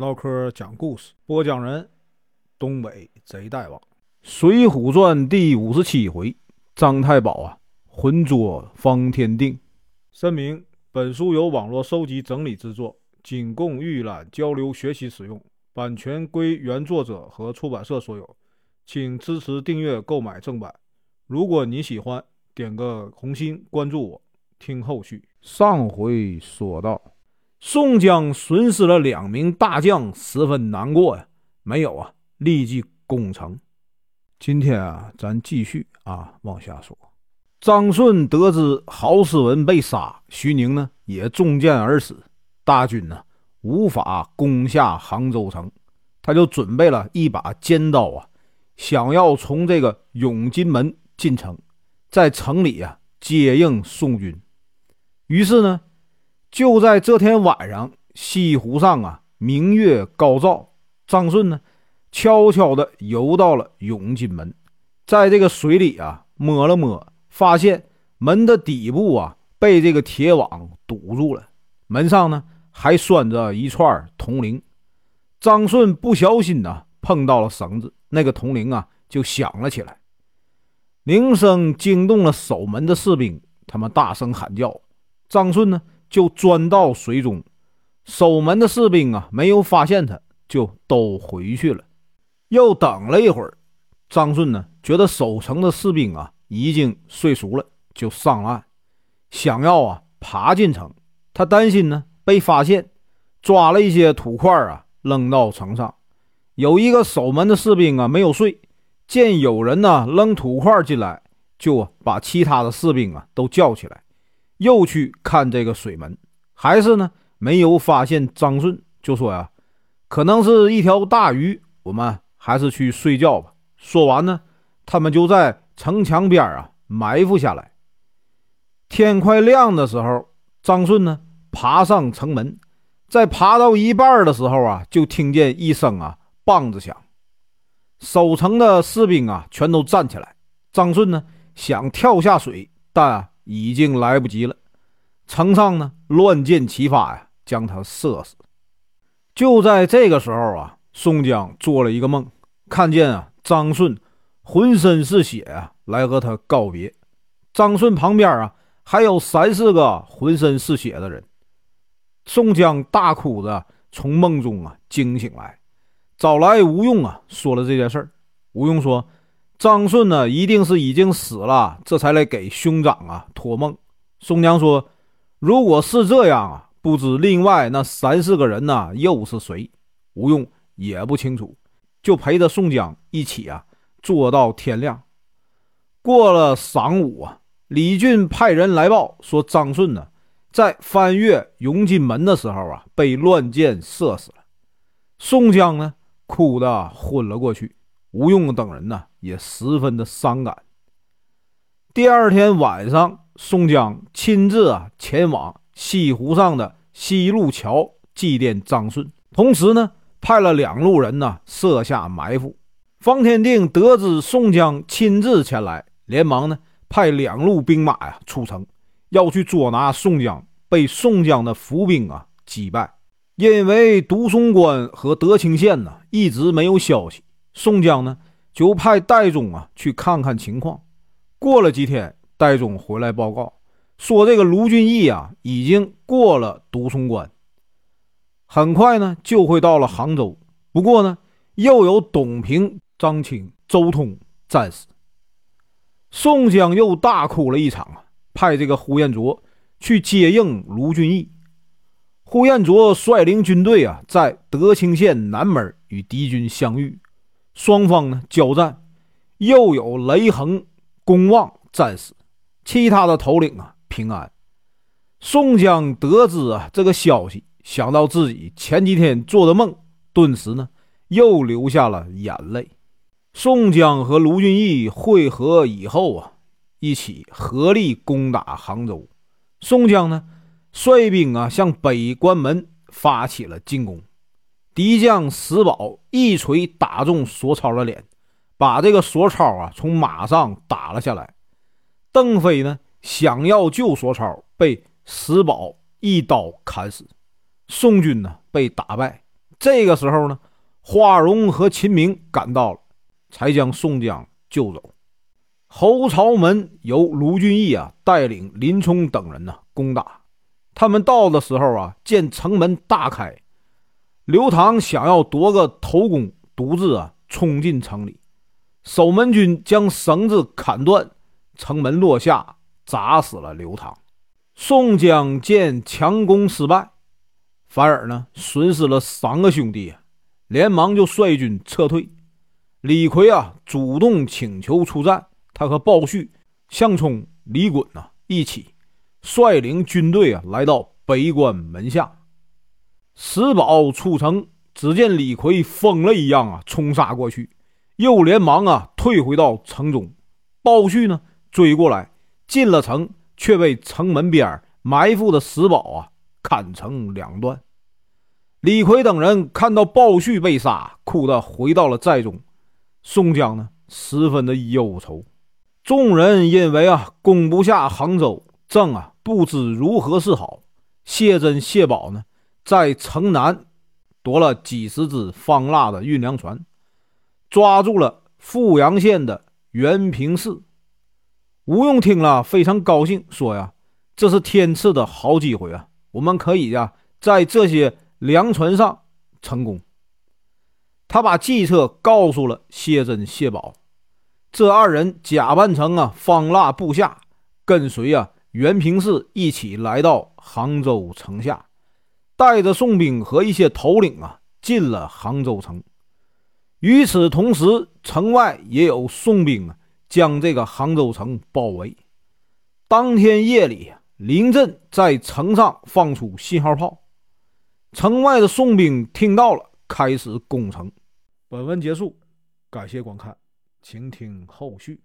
唠嗑讲故事，播讲人：东北贼大王，《水浒传》第五十七回，张太保啊，浑捉方天定。声明：本书由网络收集整理制作，仅供预览、交流、学习使用，版权归原作者和出版社所有，请支持订阅、购买正版。如果你喜欢，点个红心，关注我，听后续。上回说到。宋江损失了两名大将，十分难过呀。没有啊，立即攻城。今天啊，咱继续啊往下说。张顺得知郝思文被杀，徐宁呢也中箭而死，大军呢无法攻下杭州城，他就准备了一把尖刀啊，想要从这个永金门进城，在城里啊接应宋军。于是呢。就在这天晚上，西湖上啊，明月高照。张顺呢，悄悄地游到了永金门，在这个水里啊，摸了摸，发现门的底部啊，被这个铁网堵住了。门上呢，还拴着一串铜铃。张顺不小心呢，碰到了绳子，那个铜铃啊，就响了起来。铃声惊动了守门的士兵，他们大声喊叫。张顺呢？就钻到水中，守门的士兵啊，没有发现他，就都回去了。又等了一会儿，张顺呢，觉得守城的士兵啊已经睡熟了，就上岸，想要啊爬进城。他担心呢被发现，抓了一些土块啊扔到城上。有一个守门的士兵啊没有睡，见有人呢扔土块进来，就把其他的士兵啊都叫起来。又去看这个水门，还是呢没有发现张顺，就说呀，可能是一条大鱼，我们还是去睡觉吧。说完呢，他们就在城墙边啊埋伏下来。天快亮的时候，张顺呢爬上城门，在爬到一半的时候啊，就听见一声啊梆子响，守城的士兵啊全都站起来。张顺呢想跳下水，但。已经来不及了，城上呢乱箭齐发呀，将他射死。就在这个时候啊，宋江做了一个梦，看见啊张顺浑身是血啊，来和他告别。张顺旁边啊还有三四个浑身是血的人。宋江大哭着从梦中啊惊醒来，找来吴用啊说了这件事儿。吴用说。张顺呢，一定是已经死了，这才来给兄长啊托梦。宋江说：“如果是这样啊，不知另外那三四个人呢又是谁？”吴用也不清楚，就陪着宋江一起啊坐到天亮。过了晌午啊，李俊派人来报说，张顺呢在翻越永金门的时候啊被乱箭射死了。宋江呢哭得昏了过去。吴用等人呢也十分的伤感。第二天晚上，宋江亲自啊前往西湖上的西路桥祭奠张顺，同时呢派了两路人呢设下埋伏。方天定得知宋江亲自前来，连忙呢派两路兵马呀出城，要去捉拿宋江，被宋江的伏兵啊击败。因为独松关和德清县呢一直没有消息。宋江呢，就派戴宗啊去看看情况。过了几天，戴宗回来报告说，这个卢俊义啊已经过了独松关，很快呢就会到了杭州。不过呢，又有董平、张清、周通战死。宋江又大哭了一场啊，派这个呼延灼去接应卢俊义。呼延灼率领军队啊，在德清县南门与敌军相遇。双方呢交战，又有雷横、公望战死，其他的头领啊平安。宋江得知啊这个消息，想到自己前几天做的梦，顿时呢又流下了眼泪。宋江和卢俊义会合以后啊，一起合力攻打杭州。宋江呢率兵啊向北关门发起了进攻。敌将石宝一锤打中索超的脸，把这个索超啊从马上打了下来。邓飞呢想要救索超，被石宝一刀砍死。宋军呢被打败，这个时候呢，华容和秦明赶到了，才将宋江救走。侯朝门由卢俊义啊带领林冲等人呢攻打。他们到的时候啊，见城门大开，刘唐想要夺个头功，独自啊冲进城里。守门军将绳子砍断，城门落下，砸死了刘唐。宋江见强攻失败。反而呢，损失了三个兄弟，连忙就率军撤退。李逵啊，主动请求出战。他和鲍旭、项冲、李衮呐一起率领军队啊，来到北关门下。石宝出城，只见李逵疯了一样啊，冲杀过去，又连忙啊退回到城中。鲍旭呢追过来，进了城，却被城门边埋伏的石宝啊。砍成两段，李逵等人看到鲍旭被杀，哭得回到了寨中。宋江呢，十分的忧愁。众人因为啊，攻不下杭州，正啊不知如何是好。谢珍、谢宝呢，在城南夺了几十只方腊的运粮船，抓住了富阳县的袁平氏。吴用听了非常高兴，说呀：“这是天赐的好机会啊！”我们可以呀，在这些粮船上成功。他把计策告诉了谢珍、谢宝，这二人假扮成啊方腊部下，跟随啊袁平氏一起来到杭州城下，带着宋兵和一些头领啊进了杭州城。与此同时，城外也有宋兵啊将这个杭州城包围。当天夜里。临阵在城上放出信号炮，城外的宋兵听到了，开始攻城。本文结束，感谢观看，请听后续。